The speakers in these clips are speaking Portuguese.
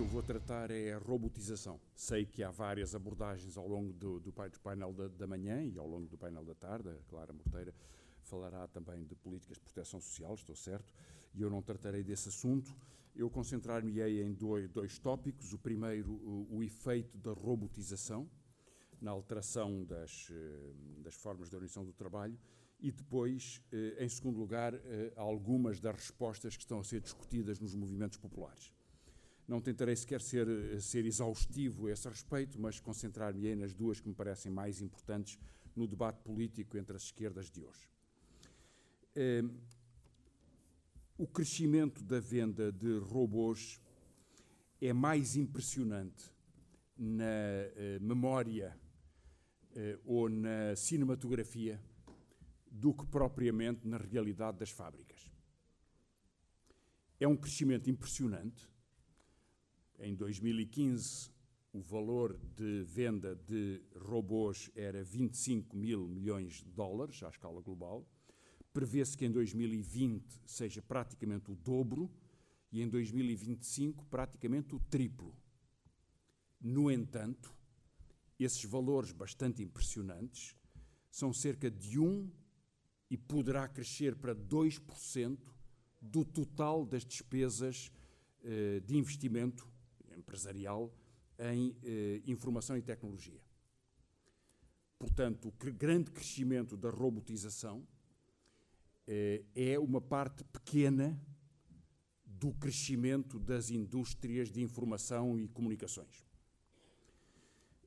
que eu vou tratar é a robotização. Sei que há várias abordagens ao longo do, do, do painel da, da, manhã e ao longo do painel da tarde. A Clara Morteira falará também de políticas de proteção social, estou certo, e eu não tratarei desse assunto. Eu concentrar-me-ei em dois, dois, tópicos. O primeiro, o, o, efeito da robotização na alteração das, eh, das formas de organização do trabalho e depois, eh, em segundo lugar, eh, algumas das respostas que estão a ser discutidas nos movimentos populares. Não tentarei sequer ser, ser exaustivo a esse respeito, mas concentrar-me nas duas que me parecem mais importantes no debate político entre as esquerdas de hoje. O crescimento da venda de robôs é mais impressionante na eh, memória eh, ou na cinematografia do que propriamente na realidade das fábricas. É um crescimento impressionante. Em 2015, o valor de venda de robôs era 25 mil milhões de dólares à escala global. Prevê-se que em 2020 seja praticamente o dobro e em 2025 praticamente o triplo. No entanto, esses valores bastante impressionantes são cerca de 1 e poderá crescer para 2% do total das despesas eh, de investimento empresarial em eh, informação e tecnologia. Portanto, o grande crescimento da robotização eh, é uma parte pequena do crescimento das indústrias de informação e comunicações.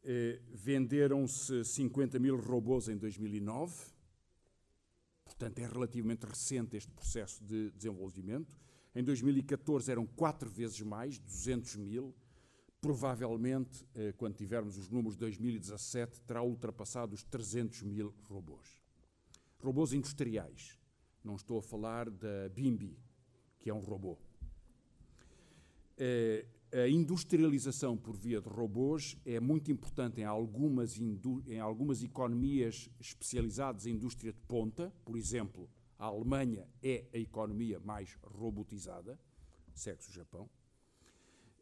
Eh, venderam-se 50 mil robôs em 2009, portanto é relativamente recente este processo de desenvolvimento. Em 2014 eram quatro vezes mais, 200 mil. Provavelmente, eh, quando tivermos os números de 2017, terá ultrapassado os 300 mil robôs. Robôs industriais. Não estou a falar da Bimbi, que é um robô. É, a industrialização por via de robôs é muito importante em algumas, em algumas economias especializadas em indústria de ponta. Por exemplo, a Alemanha é a economia mais robotizada, segue-se o Japão.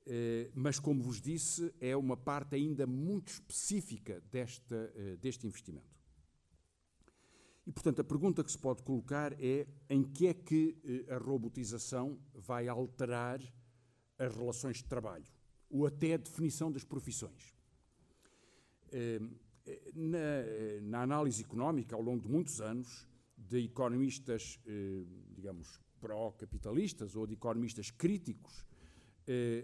É, mas, como vos disse, é uma parte ainda muito específica desta, é, deste investimento. E, portanto, a pergunta que se pode colocar é em que é que eh, a robotização vai alterar as relações de trabalho, ou até a definição das profissões. Eh, na, na análise económica, ao longo de muitos anos, de economistas, eh, digamos, pró-capitalistas ou de economistas críticos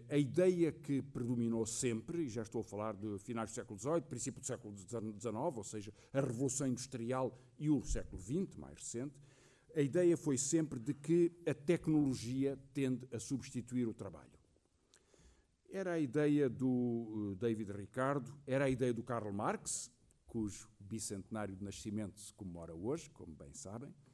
a ideia que predominou sempre, e já estou a falar de finais do século XVIII, princípio do século XIX, ou seja, a Revolução Industrial e o século XX, mais recente, a ideia foi sempre de que a tecnologia tende a substituir o trabalho. Era a ideia do eh, David Ricardo, era a ideia do Karl Marx, cujo bicentenário de nascimento se comemora hoje, como bem sabem, eh,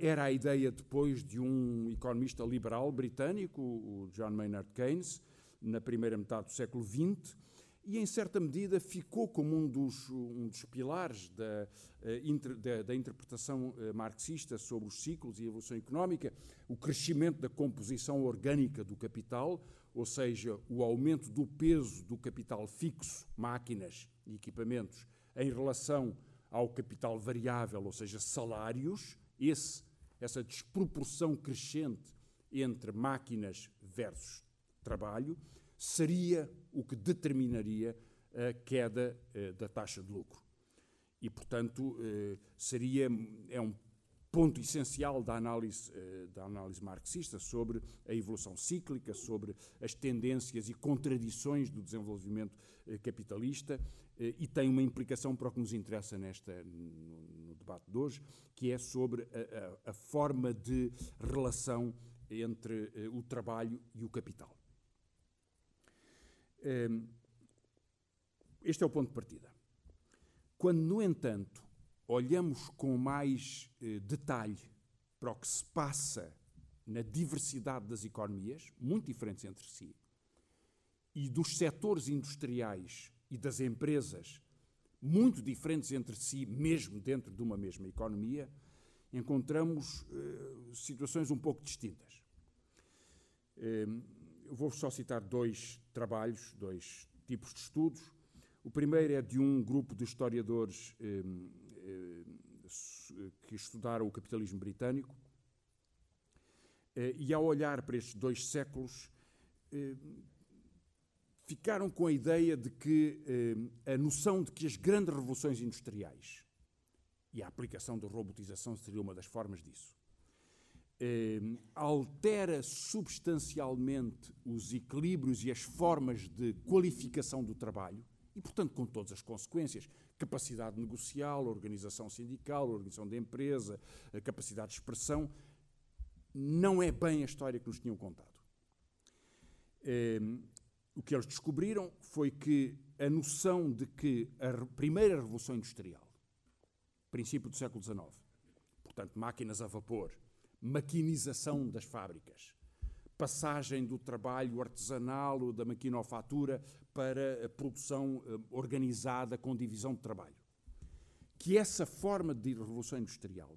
era a ideia depois de um economista liberal britânico, o John Maynard Keynes, na primeira metade do século XX, e em certa medida ficou como um dos, um dos pilares da, eh, da, da, interpretação eh, marxista sobre os ciclos e a evolução económica, o crescimento da composição orgânica do capital, ou seja, o aumento do peso do capital fixo, máquinas e equipamentos, em relação ao capital variável, ou seja, salários, esse, essa desproporção crescente entre máquinas versus trabalho seria o que determinaria a queda eh, da taxa de lucro. E, portanto, eh, seria é um ponto essencial da análise, eh, da análise marxista sobre a evolução cíclica, sobre as tendências e contradições do desenvolvimento eh, capitalista eh, e tem uma implicação para o que nos interessa nesta, no, debate de hoje, que é sobre a, a, a forma de relação entre o trabalho e o capital. Ehm, este é o ponto de partida. Quando, no entanto, olhamos com mais eh, detalhe para o que se passa na diversidade das economias, muito diferentes entre si, e dos setores industriais e das empresas, muito diferentes entre si, mesmo dentro de uma mesma economia, encontramos eh, situações um pouco distintas. Eh, vou só citar dois trabalhos, dois tipos de estudos. O primeiro é de um grupo de historiadores eh, que estudaram o capitalismo britânico. Eh, e ao olhar para estes dois séculos, eh, ficaram com a ideia de que eh, a noção de que as grandes revoluções industriais e a aplicação da robotização seria uma das formas disso eh, altera substancialmente os equilíbrios e as formas de qualificação do trabalho e, portanto, com todas as consequências, capacidade negocial, organização sindical, organização da empresa, capacidade de expressão, não é bem a história que nos tinham contado. Eh, o que eles descobriram foi que a noção de que a primeira revolução industrial, princípio do século XIX, portanto, máquinas a vapor, maquinização das fábricas, passagem do trabalho artesanal, da maquinofatura, para a produção eh, organizada com divisão de trabalho. Que essa forma de revolução industrial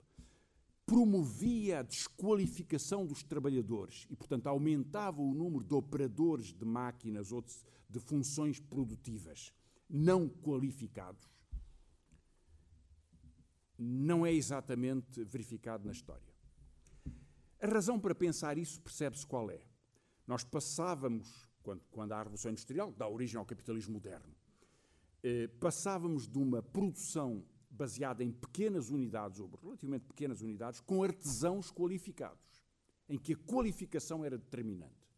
promovia a desqualificação dos trabalhadores e, portanto, aumentava o número de operadores de máquinas ou de funções produtivas não qualificados, não é exatamente verificado na história. A razão para pensar isso percebe-se qual é. Nós passávamos, quando, quando a Revolução Industrial, dá origem ao capitalismo moderno, eh, passávamos de uma produção baseada em pequenas unidades, ou relativamente pequenas unidades, com artesãos qualificados, em que a qualificação era determinante,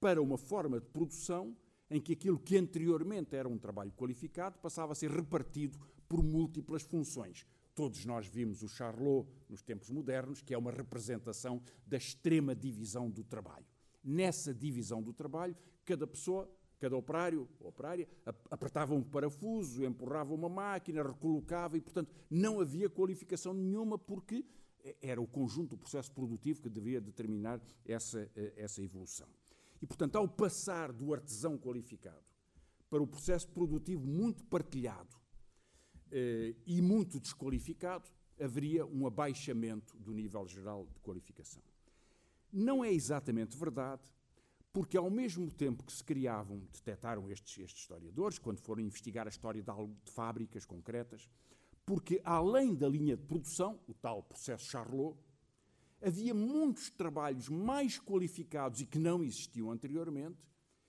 para uma forma de produção em que aquilo que anteriormente era um trabalho qualificado passava a ser repartido por múltiplas funções, Todos nós vimos o Charlot nos tempos modernos, que é uma representação da extrema divisão do trabalho. Nessa divisão do trabalho, cada pessoa, cada operário ou operária, apertava um parafuso, empurrava uma máquina, recolocava e, portanto, não havia qualificação nenhuma porque era o conjunto do processo produtivo que devia determinar essa, eh, essa evolução. E, portanto, ao passar do artesão qualificado para o processo produtivo muito partilhado, e muito desqualificado, haveria um abaixamento do nível geral de qualificação. Não é exatamente verdade, porque ao mesmo tempo que se criavam, detectaram estes, estes historiadores, quando foram investigar a história de, de fábricas concretas, porque além da linha de produção, o tal processo Charlot, havia muitos trabalhos mais qualificados e que não existiam anteriormente,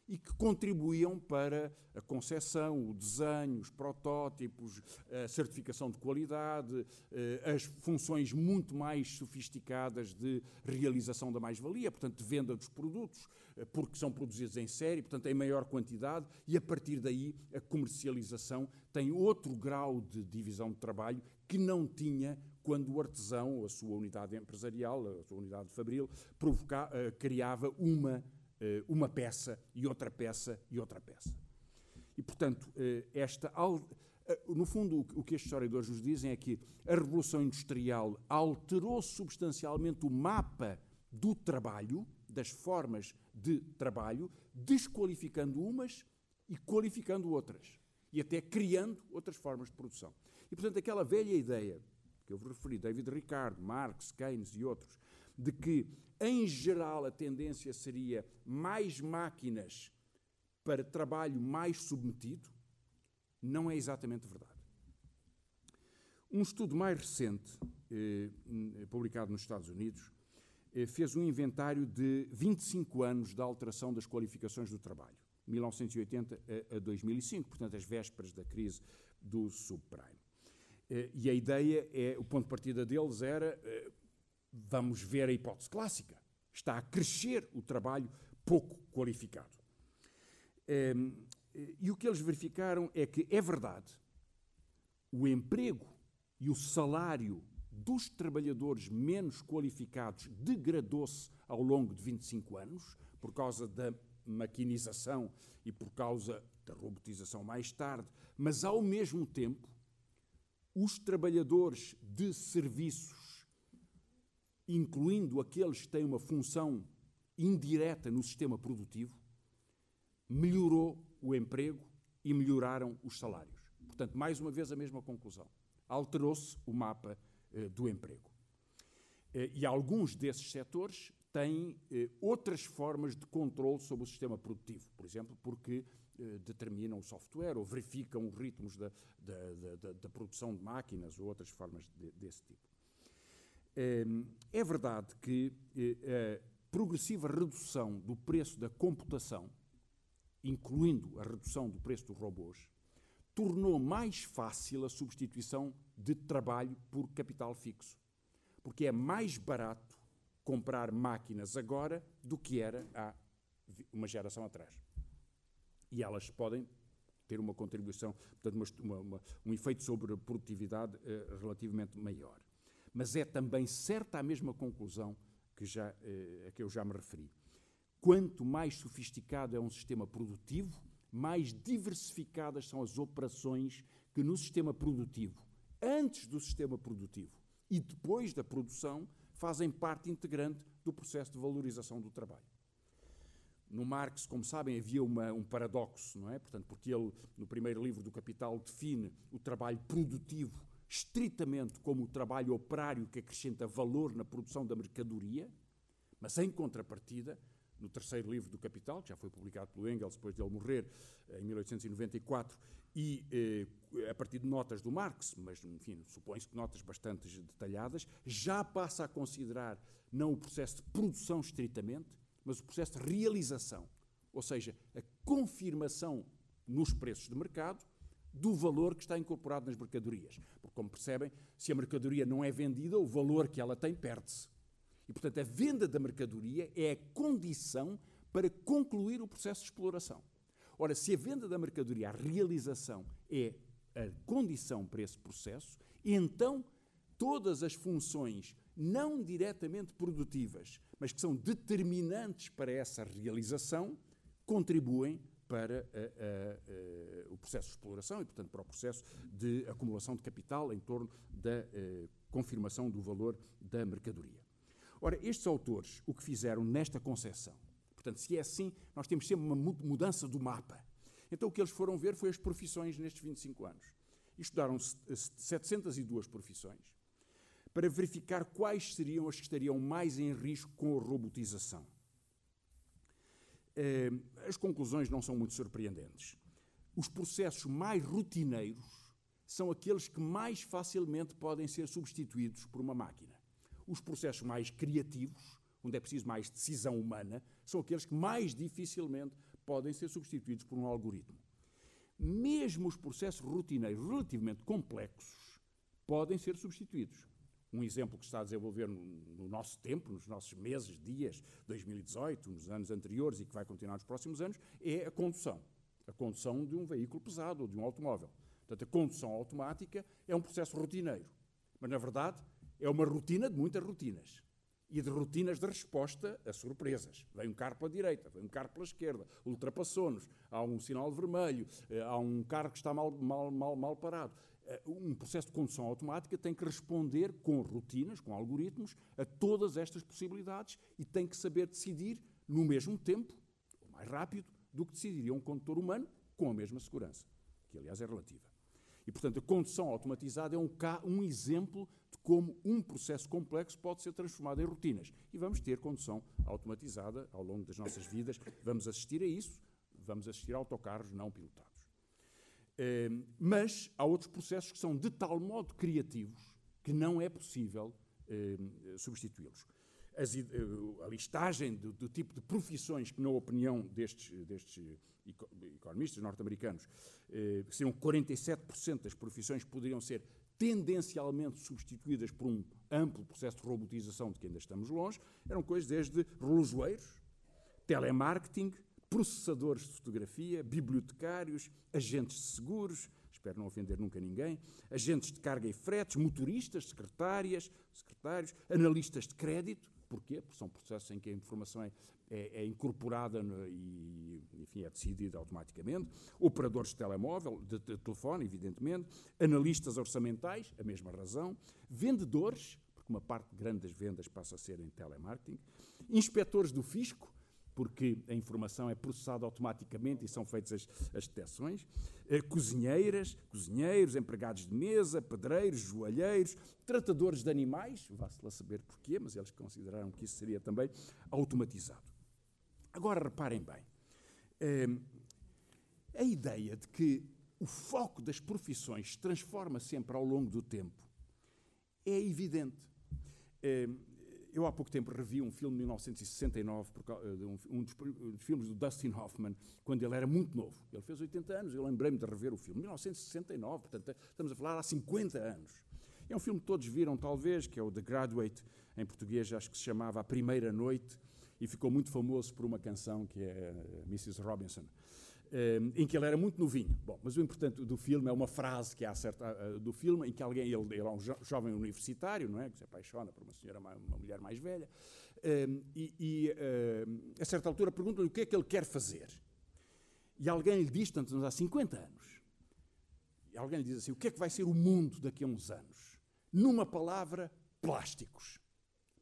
e que contribuíam para a concepção, o desenho, os protótipos, a certificação de qualidade, eh, as funções muito mais sofisticadas de realização da mais-valia, portanto, de venda dos produtos, eh, porque são produzidos em série, portanto, em maior quantidade, e a partir daí a comercialização tem outro grau de divisão de trabalho que não tinha quando o artesão, a sua unidade empresarial, a sua unidade fabril, provoca, eh, criava uma uma peça e outra peça e outra peça. E, portanto, eh, esta. Eh, no fundo, o que estes historiadores nos dizem é que a Revolução Industrial alterou substancialmente o mapa do trabalho, das formas de trabalho, desqualificando umas e qualificando outras. E até criando outras formas de produção. E, portanto, aquela velha ideia que eu referi, David Ricardo, Marx, Keynes e outros, de que em geral, a tendência seria mais máquinas para trabalho mais submetido. Não é exatamente verdade. Um estudo mais recente, eh, publicado nos Estados Unidos, eh, fez um inventário de 25 anos da alteração das qualificações do trabalho, 1980 a, a 2005, portanto, as vésperas da crise do subprime. Eh, e a ideia é, o ponto de partida deles era eh, vamos ver a hipótese clássica. Está a crescer o trabalho pouco qualificado. Ehm, e o que eles verificaram é que é verdade, o emprego e o salário dos trabalhadores menos qualificados degradou-se ao longo de 25 anos, por causa da maquinização e por causa da robotização mais tarde, mas ao mesmo tempo, os trabalhadores de serviços incluindo aqueles que têm uma função indireta no sistema produtivo, melhorou o emprego e melhoraram os salários. Portanto, mais uma vez a mesma conclusão. Alterou-se o mapa eh, do emprego. Eh, e alguns desses setores têm eh, outras formas de controle sobre o sistema produtivo, por exemplo, porque eh, determinam o software ou verificam os ritmos da, da, da, da produção de máquinas ou outras formas de, desse tipo. Ehm, é verdade que eh, a progressiva redução do preço da computação, incluindo a redução do preço dos robôs, tornou mais fácil a substituição de trabalho por capital fixo. Porque é mais barato comprar máquinas agora do que era há uma geração atrás. E elas podem ter uma contribuição, portanto, uma, uma, um efeito sobre a produtividade uh, relativamente maior. Mas é também certa a mesma conclusão que já, uh, a que eu já me referi. Quanto mais sofisticado é um sistema produtivo, mais diversificadas são as operações que no sistema produtivo, antes do sistema produtivo e depois da produção, fazem parte integrante do processo de valorização do trabalho. No Marx, como sabem, havia uma, um paradoxo, não é? Portanto, porque ele, no primeiro livro do Capital, define o trabalho produtivo estritamente como o trabalho operário que acrescenta valor na produção da mercadoria, mas em contrapartida, no terceiro livro do Capital, que já foi publicado pelo Engels depois de ele morrer, em 1894, e eh, a partir de notas do Marx, mas enfim, supõe-se que notas bastante detalhadas, já passa a considerar não o processo de produção estritamente, mas o processo de realização, ou seja, a confirmação nos preços de mercado do valor que está incorporado nas mercadorias. Como percebem, se a mercadoria não é vendida, o valor que ela tem perde-se. E, portanto, a venda da mercadoria é a condição para concluir o processo de exploração. Ora, se a venda da mercadoria, a realização, é a condição para esse processo, então todas as funções não diretamente produtivas, mas que são determinantes para essa realização, contribuem para a, a, a, o processo de exploração e, portanto, para o processo de acumulação de capital em torno da eh, confirmação do valor da mercadoria. Ora, estes autores o que fizeram nesta concepção, portanto, se é assim, nós temos sempre uma mudança do mapa. Então, o que eles foram ver foi as profissões nestes 25 anos. E estudaram 702 profissões para verificar quais seriam as que estariam mais em risco com a robotização. Eh, as conclusões não são muito surpreendentes. Os processos mais rotineiros são aqueles que mais facilmente podem ser substituídos por uma máquina. Os processos mais criativos, onde é preciso mais decisão humana, são aqueles que mais dificilmente podem ser substituídos por um algoritmo. Mesmo os processos rotineiros relativamente complexos podem ser substituídos. Um exemplo que está a desenvolver no, no, nosso tempo, nos nossos meses, dias, 2018, nos anos anteriores e que vai continuar nos próximos anos, é a condução. A condução de um veículo pesado ou de um automóvel. Portanto, a condução automática é um processo rotineiro. Mas, na verdade, é uma rotina de muitas rotinas. E de rotinas de resposta a surpresas. Vem um carro pela direita, vem um carro pela esquerda, ultrapassou-nos, há um sinal vermelho, eh, há um carro que está mal, mal, mal, mal parado. Eh, um processo de condução automática tem que responder com rotinas, com algoritmos, a todas estas possibilidades e tem que saber decidir no mesmo tempo, ou mais rápido, do que decidiria um condutor humano com a mesma segurança, que aliás é relativa. E, portanto, a condução automatizada é um, um exemplo como um processo complexo pode ser transformado em rotinas. E vamos ter condução automatizada ao longo das nossas vidas. Vamos assistir a isso, vamos assistir a autocarros não pilotados. Eh, mas há outros processos que são de tal modo criativos que não é possível eh, substituí-los. Eh, a listagem do, do, tipo de profissões que, na opinião destes, destes economistas norte-americanos, seriam 47% das profissões que poderiam ser tendencialmente substituídas por um amplo processo de robotização de que ainda estamos longe, eram coisas desde relojoeiros, telemarketing, processadores de fotografia, bibliotecários, agentes de seguros, espero não ofender nunca ninguém, agentes de carga e fretes, motoristas, secretárias, secretários, analistas de crédito, porquê? Porque são processos em que a informação é, é, é incorporada no, e, enfim, é decidida automaticamente, operadores de telemóvel, de, de telefone, evidentemente, analistas orçamentais, a mesma razão, vendedores, porque uma parte grande das vendas passa a ser em telemarketing, inspectores do fisco, porque a informação é processada automaticamente e são feitas as, as detecções. Eh, cozinheiras, cozinheiros, empregados de mesa, pedreiros, joalheiros, tratadores de animais, vá-se lá saber porquê, mas eles consideraram que isso seria também automatizado. Agora reparem bem, eh, a ideia de que o foco das profissões se transforma sempre ao longo do tempo é evidente. Eu há pouco tempo revi um filme de 1969, eh, um dos filmes do Dustin Hoffman, quando ele era muito novo. Ele fez 80 anos, eu lembrei-me de rever o filme. 1969, portanto, estamos a falar há 50 anos. É um filme que todos viram, talvez, que é o The Graduate, em português acho que se chamava A Primeira Noite, e ficou muito famoso por uma canção que é eh, Mrs. Robinson. Eh, em que ele era muito novinho. Bom, mas o importante do filme é uma frase que há certa, uh, do filme em que alguém, ele, ele é um jo jovem universitário, não é, que se apaixona por uma senhora, uma, mulher mais velha, uh, e, e a certa altura pergunta-lhe o que é que ele quer fazer. E alguém lhe diz, tanto há 50 anos, e alguém lhe diz assim, o que é que vai ser o mundo daqui a uns anos? Numa palavra, plásticos.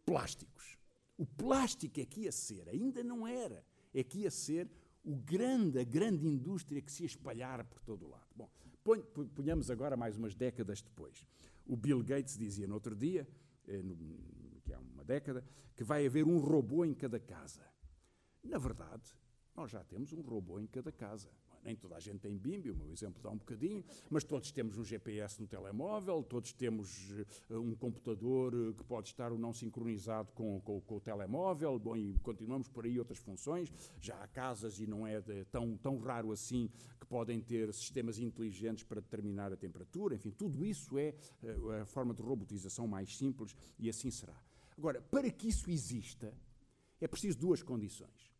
Plásticos. O plástico é que ia ser, ainda não era, é que ia ser o grande, a grande indústria que se espalhar por todo o lado. Bom, ponhamos agora mais umas décadas depois. O Bill Gates dizia no outro dia, eh, que há uma década, que vai haver um robô em cada casa. Na verdade, nós já temos um robô em cada casa nem toda a gente tem BIMB, o meu exemplo dá um bocadinho, mas todos temos um GPS no telemóvel, todos temos uh, um computador uh, que pode estar ou não sincronizado com, com, com, o telemóvel, bom, e continuamos por aí outras funções. Já há casas, e não é de, tão, tão raro assim, que podem ter sistemas inteligentes para determinar a temperatura, enfim, tudo isso é uh, a forma de robotização mais simples e assim será. Agora, para que isso exista, é preciso duas condições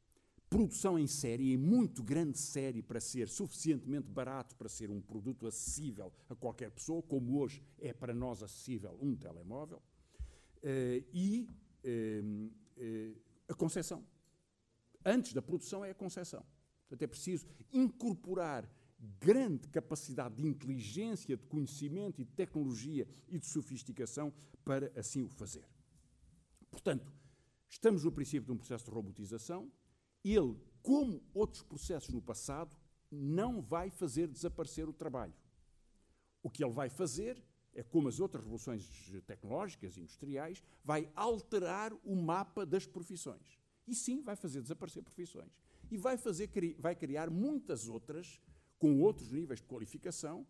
produção em série, em muito grande série, para ser suficientemente barato para ser um produto acessível a qualquer pessoa, como hoje é para nós acessível um telemóvel, uh, e uh, uh, a concessão. Antes da produção é a concessão. Portanto, é preciso incorporar grande capacidade de inteligência, de conhecimento e de tecnologia e de sofisticação para assim o fazer. Portanto, estamos no princípio de um processo de robotização, ele, como outros processos no passado, não vai fazer desaparecer o trabalho. O que ele vai fazer é, como as outras revoluções tecnológicas industriais, vai alterar o mapa das profissões. E sim, vai fazer desaparecer profissões. E vai, fazer, vai criar muitas outras, com outros níveis de qualificação,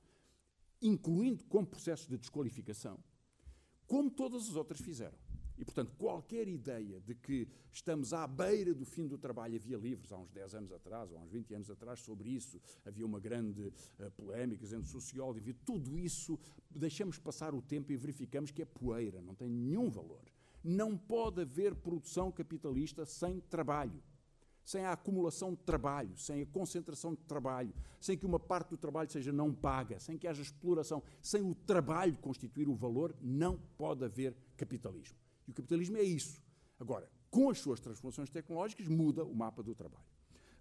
incluindo como processos de desqualificação, como todas as outras fizeram. E, portanto, qualquer ideia de que estamos à beira do fim do trabalho, havia livros há uns 10 anos atrás, ou há uns 20 anos atrás, sobre isso, havia uma grande uh, polémica entre sociólogos, havia tudo isso, deixamos passar o tempo e verificamos que é poeira, não tem nenhum valor. Não pode haver produção capitalista sem trabalho sem a acumulação de trabalho, sem a concentração de trabalho, sem que uma parte do trabalho seja não paga, sem que haja exploração, sem o trabalho constituir o valor, não pode haver capitalismo. E o capitalismo é isso. Agora, com as suas transformações tecnológicas, muda o mapa do trabalho.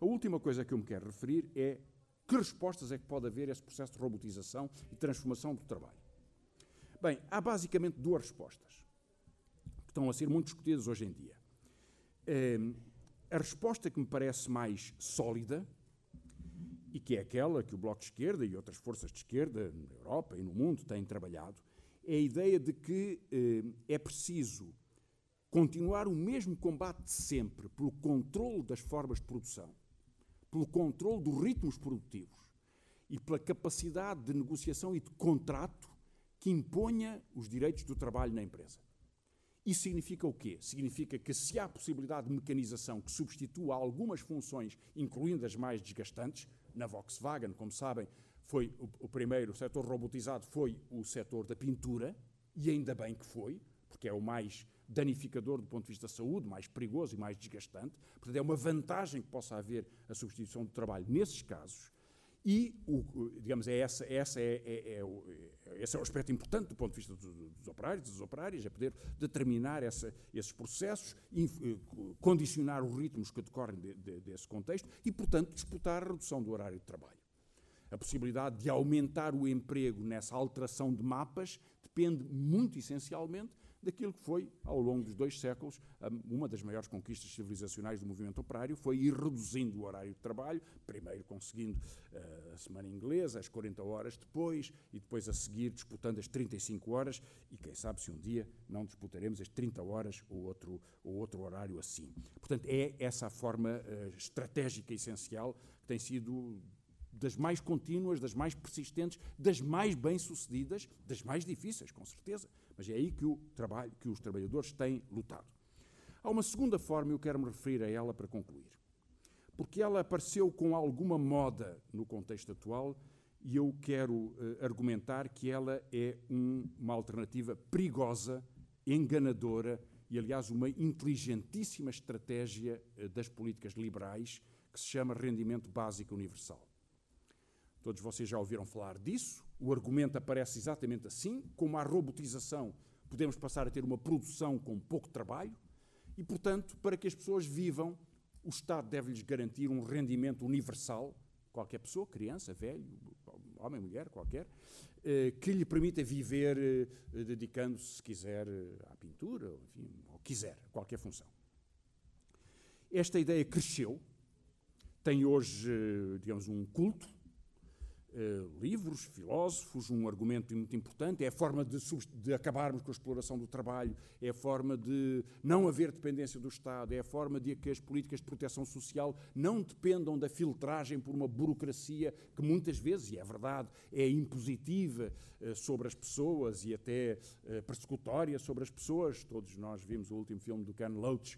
A última coisa que eu me quero referir é que respostas é que pode haver a esse processo de robotização e transformação do trabalho. Bem, há basicamente duas respostas que estão a ser muito discutidas hoje em dia. Ehm, a resposta que me parece mais sólida e que é aquela que o Bloco de Esquerda e outras forças de esquerda na Europa e no mundo têm trabalhado é a ideia de que eh, é preciso continuar o mesmo combate de sempre pelo controle das formas de produção, pelo controle dos ritmos produtivos e pela capacidade de negociação e de contrato que imponha os direitos do trabalho na empresa. Isso significa o quê? Significa que se há possibilidade de mecanização que substitua algumas funções, incluindo as mais desgastantes, na Volkswagen, como sabem, foi o, o primeiro o setor robotizado foi o setor da pintura, e ainda bem que foi, porque é o mais danificador do ponto de vista da saúde, mais perigoso e mais desgastante. Portanto, é uma vantagem que possa haver a substituição do trabalho nesses casos. E, o, digamos, é essa, essa é, é, é, é, esse é o aspecto importante do ponto de vista dos, dos operários, das operárias, é poder determinar essa, esses processos, inf, eh, condicionar os ritmos que decorrem de, de, desse contexto e, portanto, disputar a redução do horário de trabalho. A possibilidade de aumentar o emprego nessa alteração de mapas depende muito essencialmente daquilo que foi, ao longo dos dois séculos, uma das maiores conquistas civilizacionais do movimento operário, foi ir reduzindo o horário de trabalho, primeiro conseguindo uh, a semana inglesa, as 40 horas depois, e depois a seguir disputando as 35 horas, e quem sabe se um dia não disputaremos as 30 horas ou outro, ou outro horário assim. Portanto, é essa a forma uh, estratégica essencial que tem sido das mais contínuas, das mais persistentes, das mais bem-sucedidas, das mais difíceis, com certeza. Mas é aí que, o trabalho, que os trabalhadores têm lutado. Há uma segunda forma, eu quero me referir a ela para concluir. Porque ela apareceu com alguma moda no contexto atual e eu quero uh, argumentar que ela é um, uma alternativa perigosa, enganadora e, aliás, uma inteligentíssima estratégia uh, das políticas liberais que se chama rendimento básico universal. Todos vocês já ouviram falar disso. O argumento aparece exatamente assim: como a robotização, podemos passar a ter uma produção com pouco trabalho. E, portanto, para que as pessoas vivam, o Estado deve-lhes garantir um rendimento universal, qualquer pessoa, criança, velho, homem, mulher, qualquer, eh, que lhe permita viver eh, dedicando-se, se quiser, eh, à pintura, ou, enfim, ou quiser, qualquer função. Esta ideia cresceu, tem hoje, digamos, um culto, Uh, livros, filósofos, um argumento muito importante, é a forma de, de, acabarmos com a exploração do trabalho, é a forma de não haver dependência do Estado, é a forma de que as políticas de proteção social não dependam da filtragem por uma burocracia que muitas vezes, e é verdade, é impositiva uh, sobre as pessoas e até uh, persecutória sobre as pessoas. Todos nós vimos o último filme do Ken Loach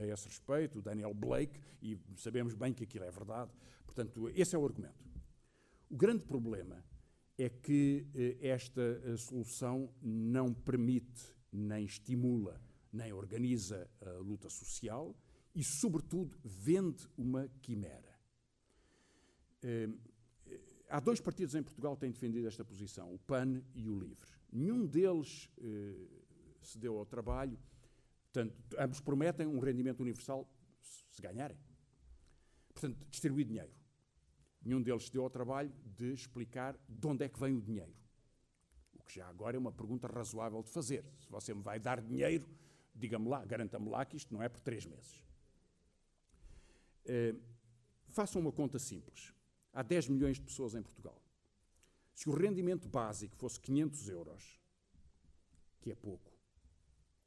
a esse respeito, o Daniel Blake, e sabemos bem que aquilo é verdade. Portanto, esse é o argumento. O grande problema é que eh, esta eh, solução não permite, nem estimula, nem organiza a luta social e, sobretudo, vende uma quimera. Eh, há dois partidos em Portugal que têm defendido esta posição, o PAN e o LIVRE. Nenhum deles se deu ao trabalho, portanto, ambos prometem um rendimento universal se ganharem. Portanto, distribuir dinheiro. Nenhum deles deu ao trabalho de explicar de onde é que vem o dinheiro. O que já agora é uma pergunta razoável de fazer. Se você me vai dar dinheiro, diga-me lá, garanta-me lá que isto não é por três meses. Uh, façam uma conta simples. Há 10 milhões de pessoas em Portugal. Se o rendimento básico fosse 500 euros, que é pouco,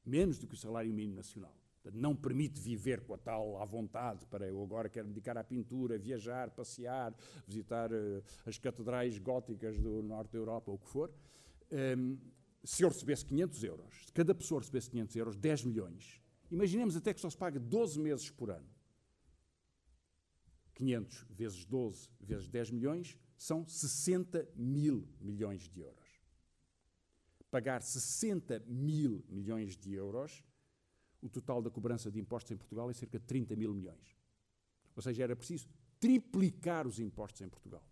menos do que o salário mínimo nacional, não permite viver com a tal à vontade para eu agora quero me dedicar à pintura, viajar, passear, visitar uh, as catedrais góticas do norte da Europa, ou o que for. Ehm, se eu recebesse 500 euros, se cada pessoa recebesse 500 euros, 10 milhões, imaginemos até que só se paga 12 meses por ano. 500 vezes 12 vezes 10 milhões são 60 mil milhões de euros. Pagar 60 mil milhões de euros o total da cobrança de impostos em Portugal é cerca de 30 mil milhões. Ou seja, era preciso triplicar os impostos em Portugal.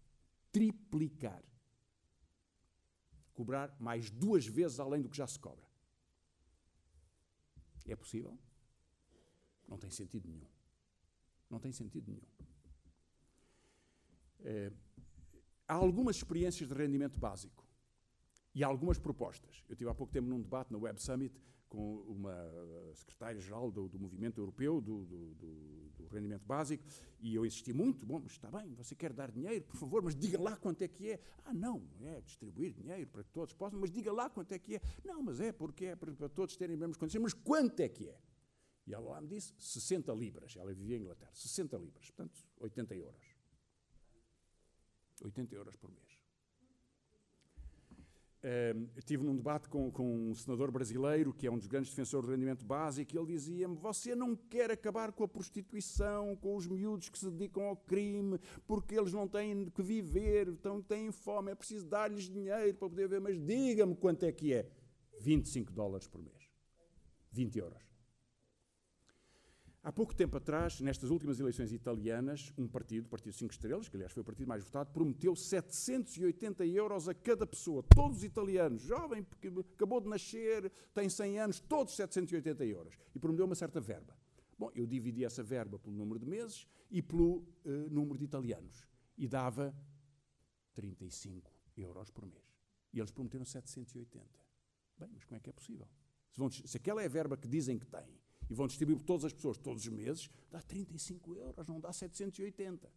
Triplicar. Cobrar mais duas vezes além do que já se cobra. É possível? Não tem sentido nenhum. Não tem sentido nenhum. É, há algumas experiências de rendimento básico e há algumas propostas. Eu tive há pouco tempo num debate na Web Summit com uma secretária-geral do, do, Movimento Europeu do, do, do, Rendimento Básico, e eu insisti muito, bom, mas está bem, você quer dar dinheiro, por favor, mas diga lá quanto é que é. Ah, não, é distribuir dinheiro para que todos possam, mas diga lá quanto é que é. Não, mas é porque é para, para todos terem as mesmas condições, mas quanto é que é? E ela lá me disse 60 libras, ela vivia em Inglaterra, 60 libras, portanto, 80 euros. 80 euros por mês. Uh, estive num debate com, com, um senador brasileiro, que é um dos grandes defensores do rendimento básico, e ele dizia-me: Você não quer acabar com a prostituição, com os miúdos que se dedicam ao crime, porque eles não têm que viver, então têm fome, é preciso dar-lhes dinheiro para poder ver, mas diga-me quanto é que é. 25 dólares por mês. 20 euros. Há pouco tempo atrás, nestas últimas eleições italianas, um partido, o Partido 5 Estrelas, que aliás foi o partido mais votado, prometeu 780 euros a cada pessoa, todos os italianos, jovem, porque acabou de nascer, tem 100 anos, todos 780 euros. E prometeu uma certa verba. Bom, eu dividi essa verba pelo número de meses e pelo uh, número de italianos. E dava 35 euros por mês. E eles prometeram 780. Bem, mas como é que é possível? se, vão, se aquela é a verba que dizem que têm e vão distribuir por todas as pessoas todos os meses, dá 35 euros, não dá 780.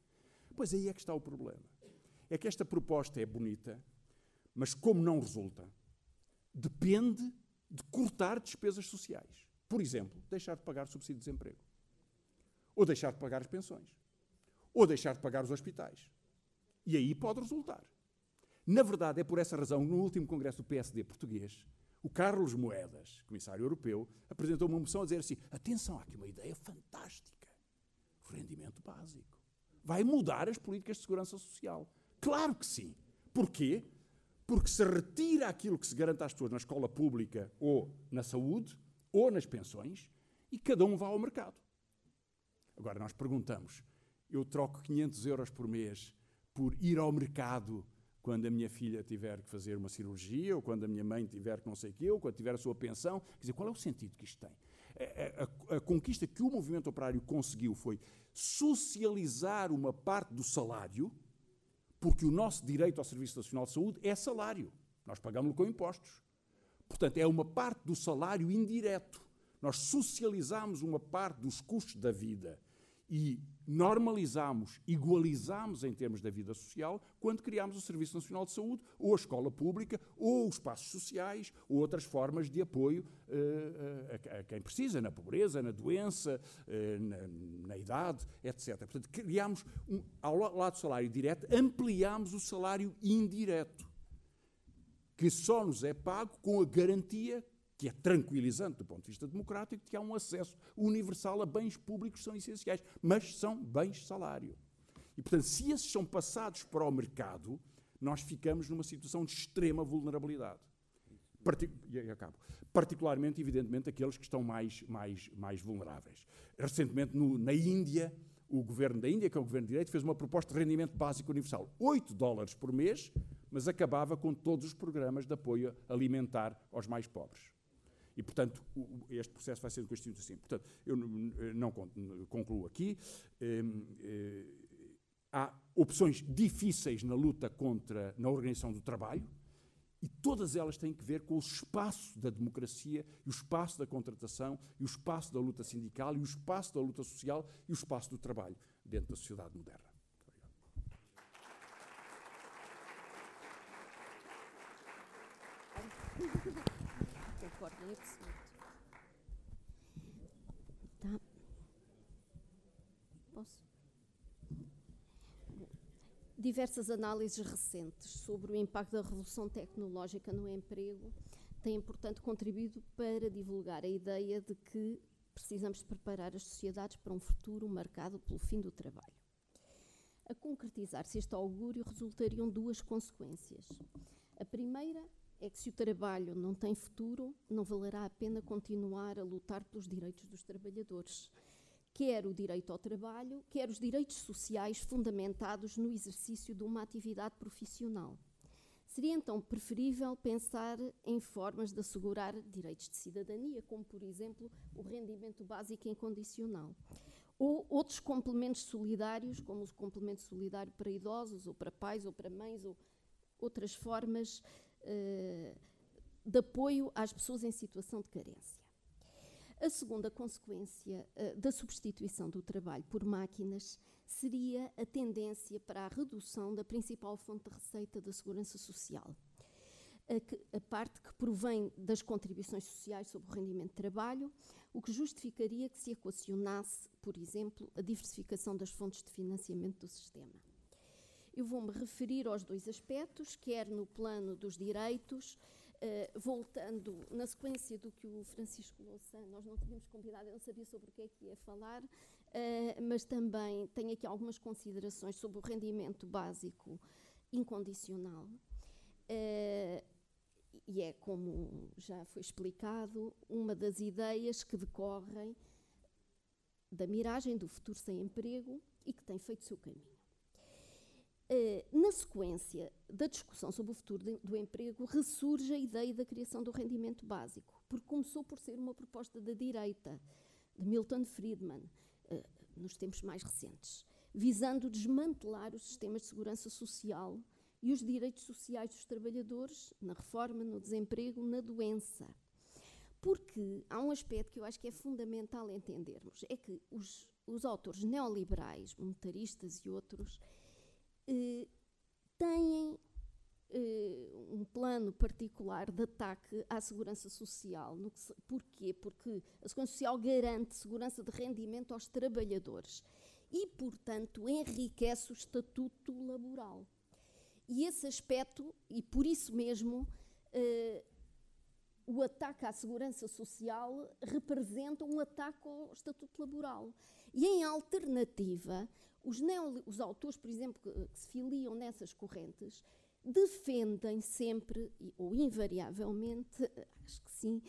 Pois aí é que está o problema. É que esta proposta é bonita, mas como não resulta, depende de cortar despesas sociais. Por exemplo, deixar de pagar subsídio de desemprego. Ou deixar de pagar as pensões. Ou deixar de pagar os hospitais. E aí pode resultar. Na verdade, é por essa razão que no último congresso do PSD português, o Carlos Moedas, comissário europeu, apresentou uma moção a dizer assim: atenção, há aqui uma ideia fantástica. Rendimento básico. Vai mudar as políticas de segurança social. Claro que sim. Porquê? Porque se retira aquilo que se garante às pessoas na escola pública ou na saúde ou nas pensões e cada um vai ao mercado. Agora nós perguntamos: eu troco 500 euros por mês por ir ao mercado quando a minha filha tiver que fazer uma cirurgia, ou quando a minha mãe tiver que não sei o quê, ou quando tiver a sua pensão. Quer dizer, qual é o sentido que isto tem? A, a, a, conquista que o movimento operário conseguiu foi socializar uma parte do salário, porque o nosso direito ao Serviço Nacional de Saúde é salário. Nós pagamos-lo com impostos. Portanto, é uma parte do salário indireto. Nós socializamos uma parte dos custos da vida e normalizamos, igualizamos em termos da vida social quando criámos o Serviço Nacional de Saúde, ou a escola pública, ou os espaços sociais, ou outras formas de apoio uh, a, a, quem precisa, na pobreza, na doença, uh, na, na, idade, etc. Portanto, criámos, um, ao lado do salário direto, ampliámos o salário indireto, que só nos é pago com a garantia que é tranquilizante do ponto de vista democrático, que há um acesso universal a bens públicos que são essenciais, mas são bens de salário. E, portanto, se esses são passados para o mercado, nós ficamos numa situação de extrema vulnerabilidade. Partic e acabo. Particularmente, evidentemente, aqueles que estão mais, mais, mais vulneráveis. Recentemente, no, na Índia, o governo da Índia, que é o governo de direito, fez uma proposta de rendimento básico universal. 8 dólares por mês, mas acabava com todos os programas de apoio alimentar aos mais pobres. E, portanto, este processo vai ser constituído assim. Portanto, eu não concluo aqui. Hum, eh, há opções difíceis na luta contra, na organização do trabalho, e todas elas têm que ver com o espaço da democracia, e o espaço da contratação, e o espaço da luta sindical, e o espaço da luta social, e o espaço do trabalho dentro da sociedade moderna. Obrigado. Tá. Posso? Diversas análises recentes sobre o impacto da revolução tecnológica no emprego têm, portanto, contribuído para divulgar a ideia de que precisamos preparar as sociedades para um futuro marcado pelo fim do trabalho. A concretizar-se este augúrio resultariam duas consequências. A primeira é que se o trabalho não tem futuro, não valerá a pena continuar a lutar pelos direitos dos trabalhadores, quer o direito ao trabalho, quer os direitos sociais fundamentados no exercício de uma atividade profissional. Seria então preferível pensar em formas de assegurar direitos de cidadania, como, por exemplo, o rendimento básico incondicional. Ou outros complementos solidários, como o complemento solidário para idosos, ou para pais, ou para mães, ou outras formas eh, de apoio às pessoas em situação de carência. A segunda consequência uh, da substituição do trabalho por máquinas seria a tendência para a redução da principal fonte de receita da segurança social. A, a, parte que provém das contribuições sociais sobre o rendimento de trabalho, o que justificaria que se equacionasse, por exemplo, a diversificação das fontes de financiamento do sistema. Eu vou-me referir aos dois aspectos, quer no plano dos direitos, uh, voltando na sequência do que o Francisco Louçã, nós não tínhamos convidado, eu não sabia sobre o que é que ia falar, uh, mas também tenho aqui algumas considerações sobre o rendimento básico incondicional. Uh, e é, como já foi explicado, uma das ideias que decorrem da miragem do futuro sem emprego e que tem feito o seu caminho. Uh, na sequência da discussão sobre o futuro do emprego, ressurge a ideia da criação do rendimento básico, porque começou por ser uma proposta da direita, de Milton Friedman, uh, nos tempos mais recentes, visando desmantelar os sistemas de segurança social e os direitos sociais dos trabalhadores na reforma, no desemprego, na doença. Porque há um aspecto que eu acho que é fundamental entendermos: é que os, os autores neoliberais, monetaristas e outros, eh, têm eh, um plano particular de ataque à segurança social. No se, porquê? Porque a segurança social garante segurança de rendimento aos trabalhadores e, portanto, enriquece o estatuto laboral. E esse aspecto, e por isso mesmo, eh, o ataque à segurança social representa um ataque ao estatuto laboral. E, em alternativa, os, os autores, por exemplo, que, que se filiam nessas correntes, defendem sempre, ou invariavelmente, acho que sim,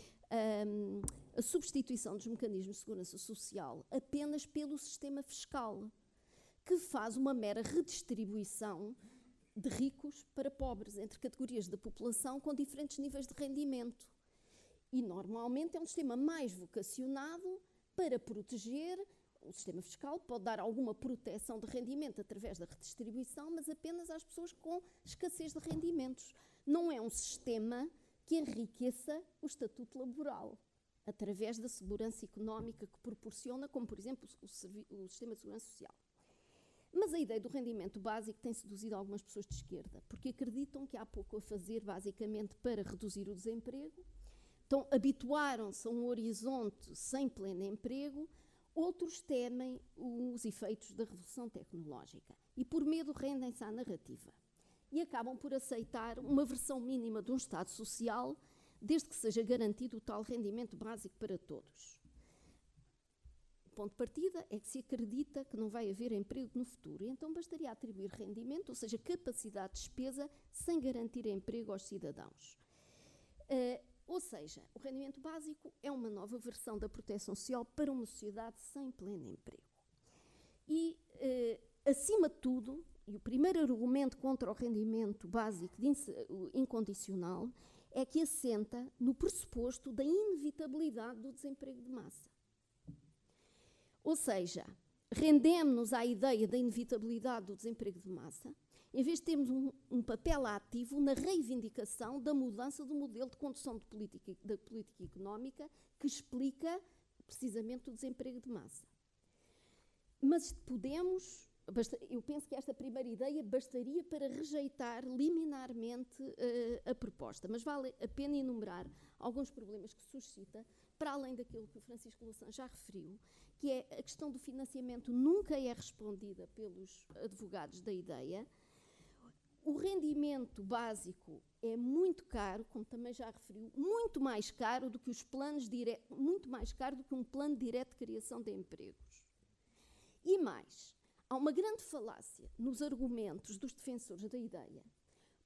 um, a substituição dos mecanismos de segurança social apenas pelo sistema fiscal, que faz uma mera redistribuição de ricos para pobres, entre categorias da população com diferentes níveis de rendimento. E normalmente é um sistema mais vocacionado para proteger o sistema fiscal pode dar alguma proteção de rendimento através da redistribuição, mas apenas às pessoas com escassez de rendimentos. Não é um sistema que enriqueça o estatuto laboral através da segurança económica que proporciona, como por exemplo o, o, sistema de segurança social. Mas a ideia do rendimento básico tem seduzido algumas pessoas de esquerda, porque acreditam que há pouco a fazer, basicamente, para reduzir o desemprego. Então, habituaram-se a um horizonte sem pleno emprego, Outros temem os efeitos da revolução tecnológica e, por medo, rendem-se à narrativa e acabam por aceitar uma versão mínima de um Estado social, desde que seja garantido o tal rendimento básico para todos. O ponto de partida é que se acredita que não vai haver emprego no futuro, e então bastaria atribuir rendimento, ou seja, capacidade de despesa, sem garantir emprego aos cidadãos. Uh, ou seja, o rendimento básico é uma nova versão da proteção social para uma sociedade sem pleno emprego. E, eh, acima de tudo, e o primeiro argumento contra o rendimento básico incondicional é que assenta no pressuposto da inevitabilidade do desemprego de massa. Ou seja, rendemos-nos à ideia da inevitabilidade do desemprego de massa, em vez de termos um, um, papel ativo na reivindicação da mudança do modelo de condução de política, da política económica que explica precisamente o desemprego de massa. Mas podemos, eu penso que esta primeira ideia bastaria para rejeitar liminarmente uh, a proposta, mas vale a pena enumerar alguns problemas que suscita, para além daquilo que o Francisco Louçã já referiu, que é a questão do financiamento nunca é respondida pelos advogados da ideia, o rendimento básico é muito caro, como também já referiu, muito mais caro do que os planos diretos, muito mais caro do que um plano direto de criação de empregos. E mais, há uma grande falácia nos argumentos dos defensores da ideia,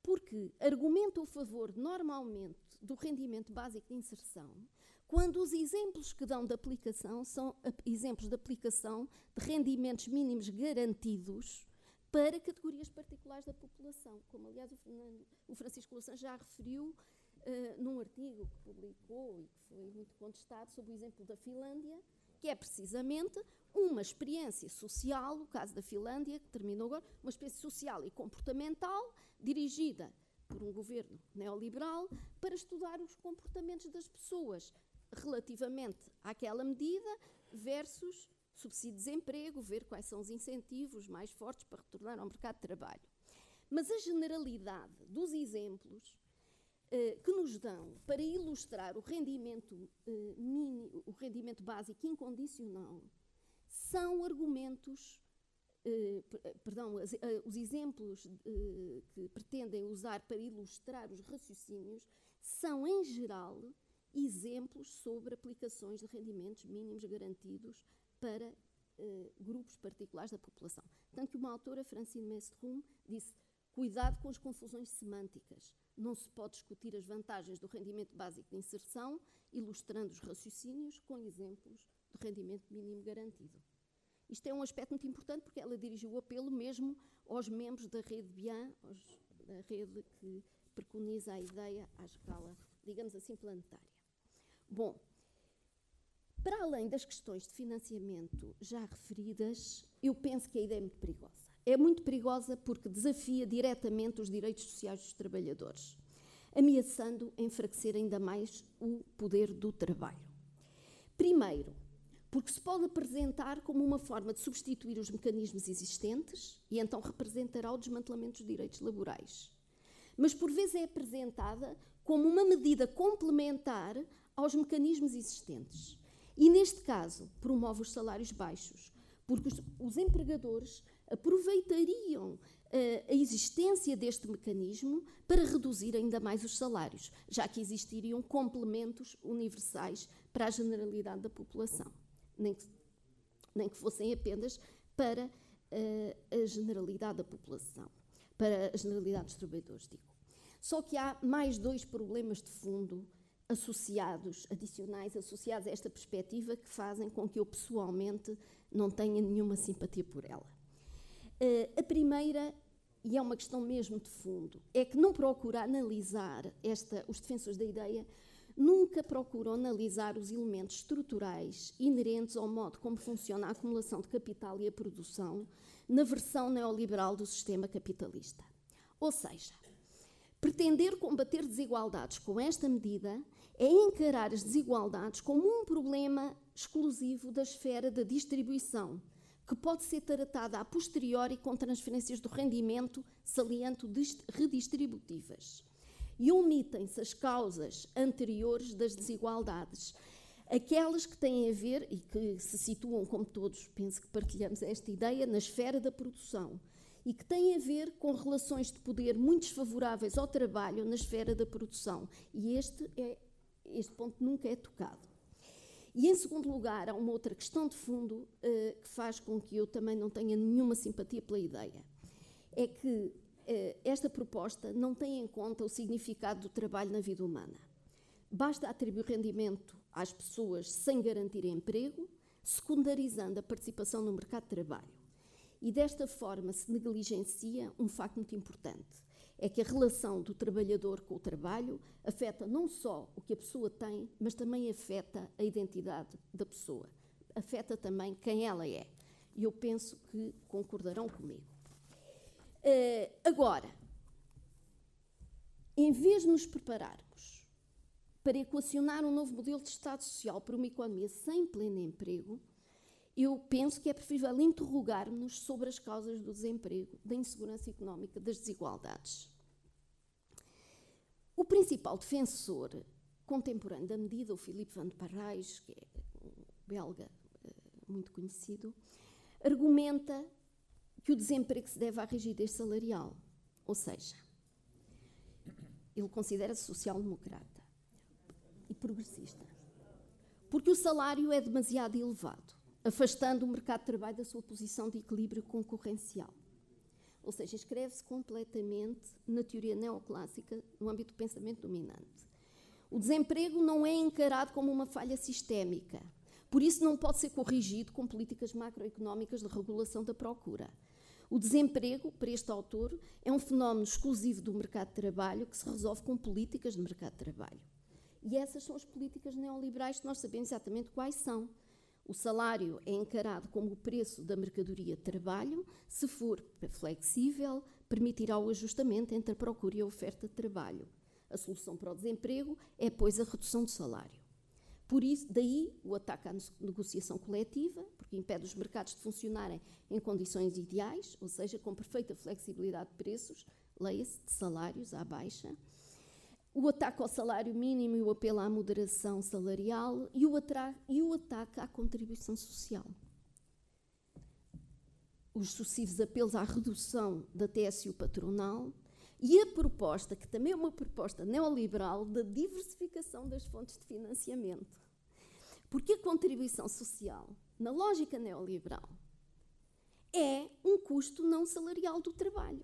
porque argumentam a favor, normalmente, do rendimento básico de inserção, quando os exemplos que dão de aplicação são exemplos de aplicação de rendimentos mínimos garantidos para categorias particulares da população, como aliás o, Fernando, o Francisco Louçã já referiu uh, num artigo que publicou e que foi muito contestado sobre o exemplo da Finlândia, que é precisamente uma experiência social, o caso da Finlândia, que terminou agora, uma experiência social e comportamental dirigida por um governo neoliberal para estudar os comportamentos das pessoas relativamente àquela medida versus subsídio de desemprego, ver quais são os incentivos mais fortes para retornar ao mercado de trabalho. Mas a generalidade dos exemplos eh, que nos dão para ilustrar o rendimento, eh, mini, o rendimento básico incondicional são argumentos, eh, perdão, as, eh, os exemplos eh, que pretendem usar para ilustrar os raciocínios são, em geral, exemplos sobre aplicações de rendimentos mínimos garantidos para uh, grupos particulares da população. Tanto que uma autora, Francine Mestrum, disse cuidado com as confusões semânticas. Não se pode discutir as vantagens do rendimento básico de inserção, ilustrando os raciocínios com exemplos do rendimento mínimo garantido. Isto é um aspecto muito importante porque ela dirigiu o apelo mesmo aos membros da rede BIAN, aos, da rede que preconiza a ideia à escala, digamos assim, planetária. Bom, para além das questões de financiamento já referidas, eu penso que a ideia é muito perigosa. É muito perigosa porque desafia diretamente os direitos sociais dos trabalhadores. ameaçando enfraquecer ainda mais o poder do trabalho. Primeiro, porque se pode apresentar como uma forma de substituir os mecanismos existentes e então representará o desmantelamento dos direitos laborais. Mas por vezes é apresentada como uma medida complementar aos mecanismos existentes. E neste caso, promove os salários baixos, porque os, os empregadores aproveitariam uh, a existência deste mecanismo para reduzir ainda mais os salários, já que existiriam complementos universais para a generalidade da população, nem que, nem que fossem apenas para uh, a generalidade da população, para a generalidade dos trabalhadores, digo. Só que há mais dois problemas de fundo associados, adicionais, associados a esta perspectiva, que fazem com que eu pessoalmente não tenha nenhuma simpatia por ela. Uh, a primeira, e é uma questão mesmo de fundo, é que não procura analisar esta, os defensores da ideia nunca procuram analisar os elementos estruturais inerentes ao modo como funciona a acumulação de capital e a produção na versão neoliberal do sistema capitalista. Ou seja, pretender combater desigualdades com esta medida é encarar as desigualdades como um problema exclusivo da esfera da distribuição, que pode ser tratada a posteriori com transferências do rendimento, saliento redistributivas. E omitem-se as causas anteriores das desigualdades, aquelas que têm a ver e que se situam, como todos penso que partilhamos esta ideia, na esfera da produção e que têm a ver com relações de poder muito desfavoráveis ao trabalho na esfera da produção. E este é este ponto nunca é tocado. E, em segundo lugar, há uma outra questão de fundo uh, que faz com que eu também não tenha nenhuma simpatia pela ideia. É que uh, esta proposta não tem em conta o significado do trabalho na vida humana. Basta atribuir rendimento às pessoas sem garantir emprego, secundarizando a participação no mercado de trabalho. E desta forma se negligencia um facto muito importante é que a relação do trabalhador com o trabalho afeta não só o que a pessoa tem, mas também afeta a identidade da pessoa. Afeta também quem ela é. E eu penso que concordarão comigo. Uh, agora, em vez de nos prepararmos para equacionar um novo modelo de Estado Social para uma economia sem pleno emprego, eu penso que é preferível interrogar-nos sobre as causas do desemprego, da insegurança económica, das desigualdades. O principal defensor contemporâneo da medida, o Philippe van de Parrais, que é um belga eh, muito conhecido, argumenta que o desemprego se deve à rigidez salarial, ou seja, ele considera-se social-democrata e progressista, porque o salário é demasiado elevado, afastando o mercado de trabalho da sua posição de equilíbrio concorrencial. Ou seja, escreve-se completamente na teoria neoclássica, no âmbito do pensamento dominante. O desemprego não é encarado como uma falha sistémica, por isso não pode ser corrigido com políticas macroeconómicas de regulação da procura. O desemprego, para este autor, é um fenómeno exclusivo do mercado de trabalho que se resolve com políticas de mercado de trabalho. E essas são as políticas neoliberais que nós sabemos exatamente quais são. O salário é encarado como o preço da mercadoria de trabalho, se for flexível, permitirá o ajustamento entre a procura e a oferta de trabalho. A solução para o desemprego é, pois, a redução do salário. Por isso, daí o ataque à negociação coletiva, porque impede os mercados de funcionarem em condições ideais, ou seja, com perfeita flexibilidade de preços, leia-se de salários à baixa o ataque ao salário mínimo e o apelo à moderação salarial e o, e o ataque à contribuição social. Os sucessivos apelos à redução da TSU patronal e a proposta, que também é uma proposta neoliberal, da diversificação das fontes de financiamento. Porque a contribuição social, na lógica neoliberal, é um custo não salarial do trabalho.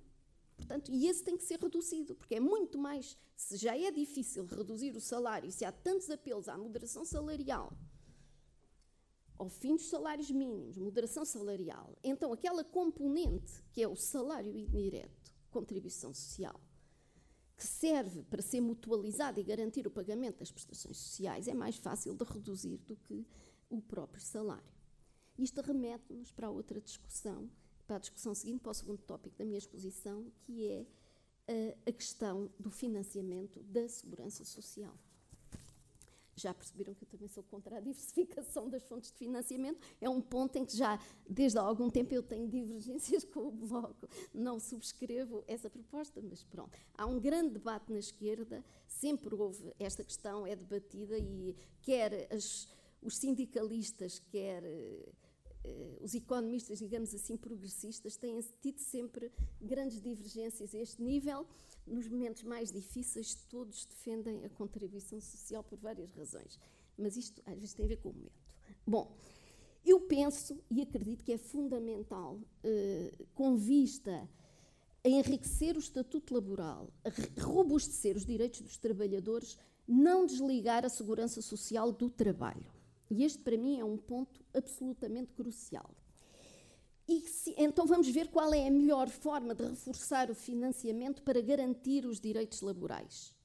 Portanto, e esse tem que ser reduzido, porque é muito mais. Se já é difícil reduzir o salário, se há tantos apelos à moderação salarial, ao fim dos salários mínimos, moderação salarial, então aquela componente que é o salário indireto, contribuição social, que serve para ser mutualizada e garantir o pagamento das prestações sociais, é mais fácil de reduzir do que o próprio salário. Isto remete-nos para outra discussão para a discussão seguinte, para o segundo tópico da minha exposição, que é a questão do financiamento da segurança social. Já perceberam que eu também sou contra a diversificação das fontes de financiamento. É um ponto em que já, desde há algum tempo, eu tenho divergências com o Bloco. Não subscrevo essa proposta, mas pronto. Há um grande debate na esquerda, sempre houve esta questão, é debatida e quer as, os sindicalistas, quer eh, os economistas, digamos assim, progressistas, têm tido sempre grandes divergências a este nível. Nos momentos mais difíceis, todos defendem a contribuição social por várias razões. Mas isto às vezes tem a ver com o momento. Bom, eu penso e acredito que é fundamental, eh, com vista a enriquecer o estatuto laboral, a robustecer os direitos dos trabalhadores, não desligar a segurança social do trabalho. E este, para mim, é um ponto absolutamente crucial. E se, então vamos ver qual é a melhor forma de reforçar o financiamento para garantir os direitos laborais.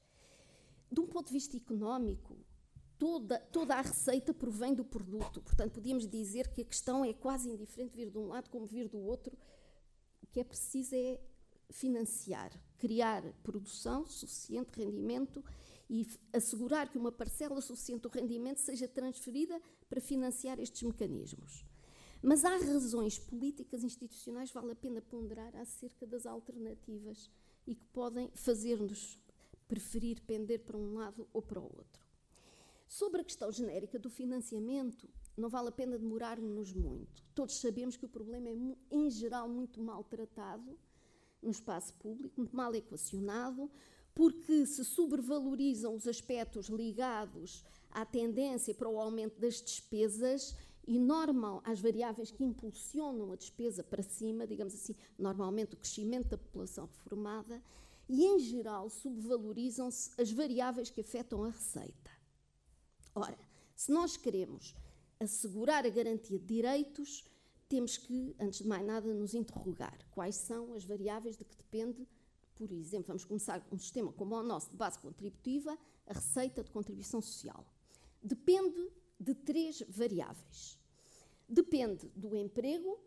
De um ponto de vista económico, toda, toda a receita provém do produto. Portanto, podíamos dizer que a questão é quase indiferente vir de um lado como vir do outro. O que é preciso é financiar, criar produção, suficiente rendimento e assegurar que uma parcela suficiente do rendimento seja transferida para financiar estes mecanismos. Mas há razões políticas institucionais, vale a pena ponderar acerca das alternativas e que podem fazer-nos preferir pender para um lado ou para o outro. Sobre a questão genérica do financiamento, não vale a pena demorarmos muito. Todos sabemos que o problema é, em geral, muito mal tratado no espaço público, muito mal equacionado, porque se sobrevalorizam os aspectos ligados à tendência para o aumento das despesas e normal às variáveis que impulsionam a despesa para cima, digamos assim, normalmente o crescimento da população reformada, e em geral subvalorizam-se as variáveis que afetam a receita. Ora, se nós queremos assegurar a garantia de direitos, temos que, antes de mais nada, nos interrogar quais são as variáveis de que depende por exemplo, vamos começar com um sistema como o nosso de base contributiva, a receita de contribuição social. Depende de três variáveis. Depende do emprego,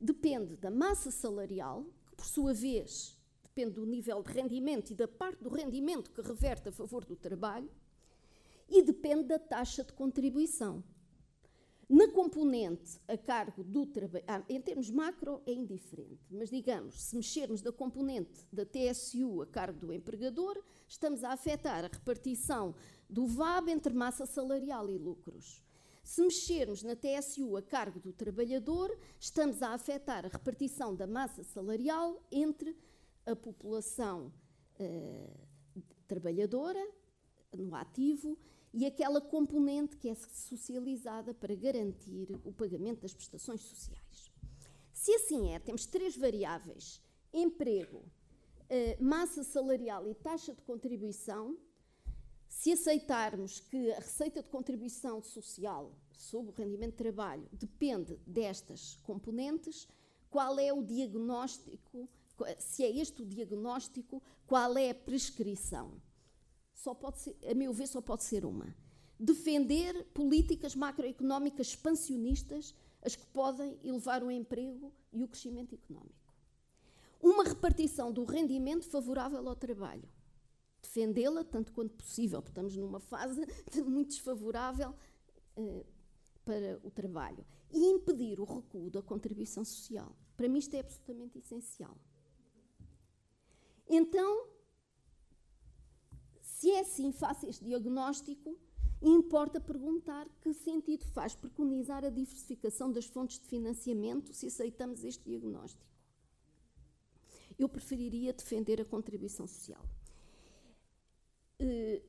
depende da massa salarial, que por sua vez depende do nível de rendimento e da parte do rendimento que reverte a favor do trabalho, e depende da taxa de contribuição, na componente a cargo do trabalho, ah, em termos macro é indiferente, mas digamos, se mexermos da componente da TSU a cargo do empregador, estamos a afetar a repartição do VAB entre massa salarial e lucros. Se mexermos na TSU a cargo do trabalhador, estamos a afetar a repartição da massa salarial entre a população eh, trabalhadora, no ativo, e aquela componente que é socializada para garantir o pagamento das prestações sociais. Se assim é, temos três variáveis: emprego, eh, massa salarial e taxa de contribuição. Se aceitarmos que a receita de contribuição social sobre o rendimento de trabalho depende destas componentes, qual é o diagnóstico? Se é este o diagnóstico, qual é a prescrição? Só pode ser, a meu ver, só pode ser uma. Defender políticas macroeconómicas expansionistas, as que podem elevar o emprego e o crescimento económico. Uma repartição do rendimento favorável ao trabalho. Defendê-la tanto quanto possível, porque estamos numa fase muito desfavorável eh, para o trabalho. E impedir o recuo da contribuição social. Para mim, isto é absolutamente essencial. Então, se é assim, faça este diagnóstico e importa perguntar que sentido faz preconizar a diversificação das fontes de financiamento se aceitamos este diagnóstico. Eu preferiria defender a contribuição social. Eh,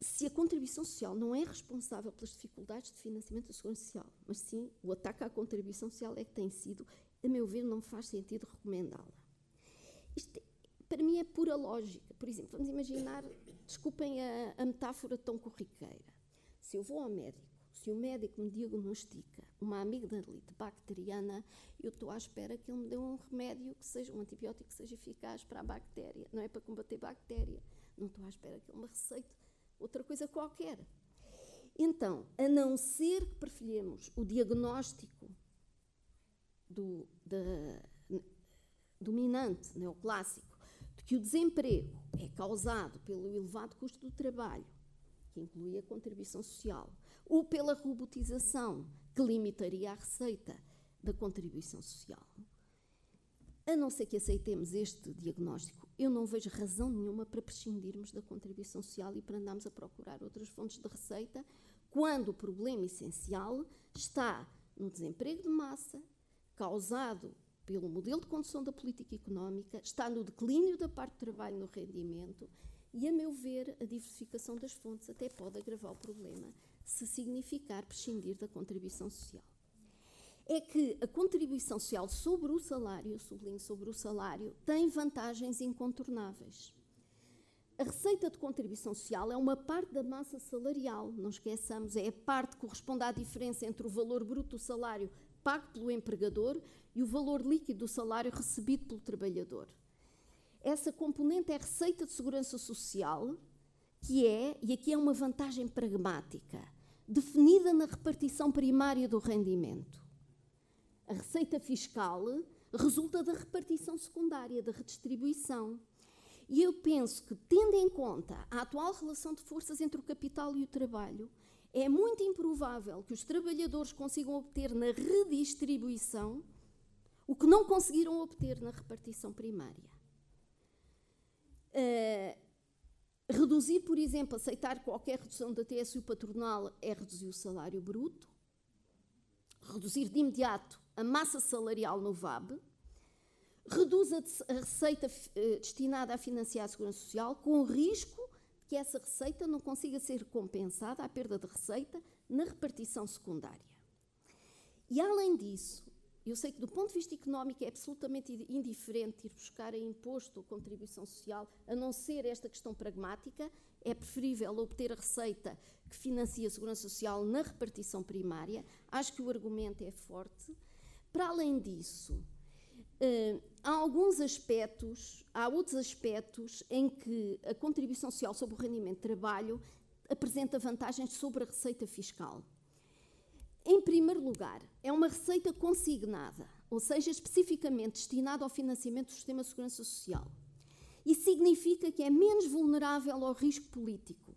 se a contribuição social não é responsável pelas dificuldades de financiamento da segurança social, mas sim o ataque à contribuição social é que tem sido, a meu ver, não faz sentido recomendá-la. Isto para mim é pura lógica. Por exemplo, vamos imaginar, desculpem a, a metáfora tão corriqueira. Se eu vou ao médico, se o médico me diagnostica uma amigdalite bacteriana, eu estou à espera que ele me dê um remédio que seja um antibiótico que seja eficaz para a bactéria, não é para combater bactéria. Não estou à espera que ele me receite outra coisa qualquer. Então, a não ser que preferimos o diagnóstico do, da, dominante neoclássico de que o desemprego é causado pelo elevado custo do trabalho, que inclui a contribuição social, ou pela robotização, que limitaria a receita da contribuição social. A não ser que aceitemos este diagnóstico, eu não vejo razão nenhuma para prescindirmos da contribuição social e para andarmos a procurar outras fontes de receita, quando o problema essencial está no desemprego de massa, causado pelo modelo de condução da política económica, está no declínio da parte do trabalho no rendimento e, a meu ver, a diversificação das fontes até pode agravar o problema se significar prescindir da contribuição social. É que a contribuição social sobre o salário, sublinho sobre o salário, tem vantagens incontornáveis. A receita de contribuição social é uma parte da massa salarial, não esqueçamos, é a parte que corresponde à diferença entre o valor bruto do salário pago pelo empregador e o valor líquido do salário recebido pelo trabalhador. Essa componente é a receita de segurança social, que é, e aqui é uma vantagem pragmática, definida na repartição primária do rendimento. A receita fiscal resulta da repartição secundária, da redistribuição. E eu penso que, tendo em conta a atual relação de forças entre o capital e o trabalho, é muito improvável que os trabalhadores consigam obter na redistribuição o que não conseguiram obter na repartição primária. Uh, reduzir, por exemplo, aceitar qualquer redução da TSU patronal é reduzir o salário bruto. Reduzir de imediato a massa salarial no VAB. Reduz a, a receita uh, destinada a financiar a segurança social, com o risco que essa receita não consiga ser compensada, a perda de receita, na repartição secundária. E além disso, eu sei que do ponto de vista económico é absolutamente indiferente ir buscar a imposto ou contribuição social, a não ser esta questão pragmática, é preferível obter a receita que financia a segurança social na repartição primária. Acho que o argumento é forte. Para além disso, há alguns aspectos, há outros aspectos em que a contribuição social sobre o rendimento de trabalho apresenta vantagens sobre a receita fiscal. Em primeiro lugar, é uma receita consignada, ou seja, especificamente destinada ao financiamento do sistema de segurança social. Isso significa que é menos vulnerável ao risco político,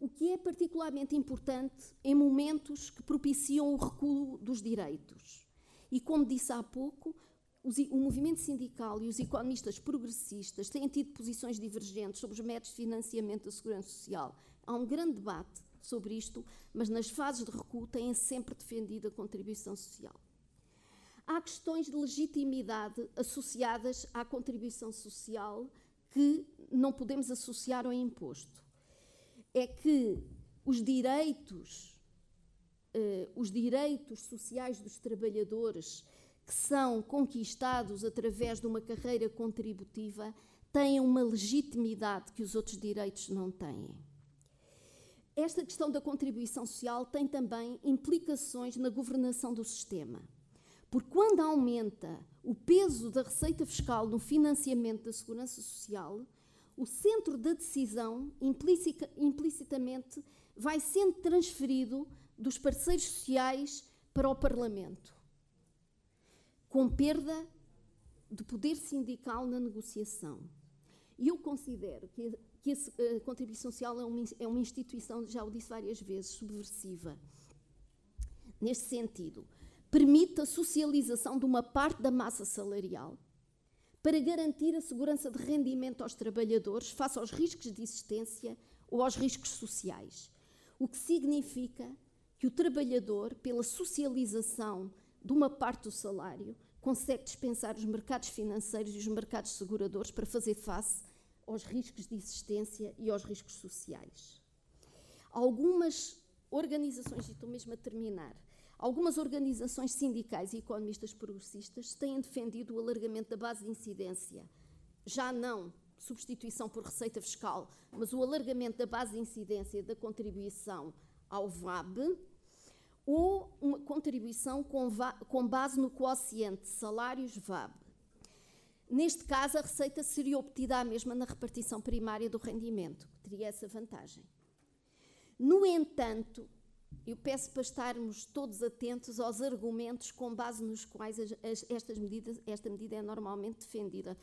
o que é particularmente importante em momentos que propiciam o recuo dos direitos. E, como disse há pouco, o movimento sindical e os economistas progressistas têm tido posições divergentes sobre os métodos de financiamento da segurança social. Há um grande debate sobre isto, mas nas fases de recuo têm sempre defendido a contribuição social. Há questões de legitimidade associadas à contribuição social que não podemos associar ao imposto. É que os direitos, eh, os direitos sociais dos trabalhadores que são conquistados através de uma carreira contributiva têm uma legitimidade que os outros direitos não têm. Esta questão da contribuição social tem também implicações na governação do sistema. Porque quando aumenta o peso da receita fiscal no financiamento da segurança social, o centro da decisão implicitamente vai sendo transferido dos parceiros sociais para o Parlamento com perda de poder sindical na negociação. E eu considero que, que a contribuição social é uma, é uma instituição, já o disse várias vezes, subversiva. Neste sentido, permite a socialização de uma parte da massa salarial para garantir a segurança de rendimento aos trabalhadores face aos riscos de existência ou aos riscos sociais. O que significa que o trabalhador, pela socialização de uma parte do salário, consegue dispensar os mercados financeiros e os mercados seguradores para fazer face aos riscos de existência e aos riscos sociais. Algumas organizações, e estou mesmo a terminar, algumas organizações sindicais e economistas progressistas têm defendido o alargamento da base de incidência, já não substituição por receita fiscal, mas o alargamento da base de incidência da contribuição ao VAB, ou uma contribuição com, com base no quociente salários VAB. Neste caso, a receita seria obtida a mesma na repartição primária do rendimento, que teria essa vantagem. No entanto, eu peço para estarmos todos atentos aos argumentos com base nos quais as, as, estas medidas, esta medida é normalmente defendida,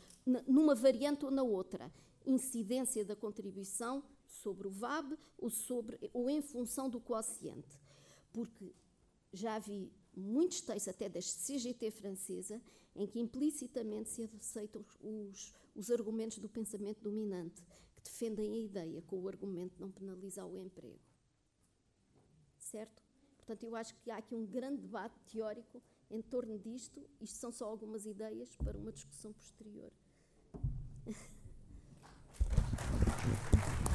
numa variante ou na outra. Incidência da contribuição sobre o VAB ou, sobre, ou em função do quociente. Porque já vi muitos textos, até da CGT francesa, em que implicitamente se aceitam os, os argumentos do pensamento dominante, que defendem a ideia com o argumento de não penalizar o emprego certo? Portanto, eu acho que há aqui um grande debate teórico em torno disto. Isto são só algumas ideias para uma discussão posterior.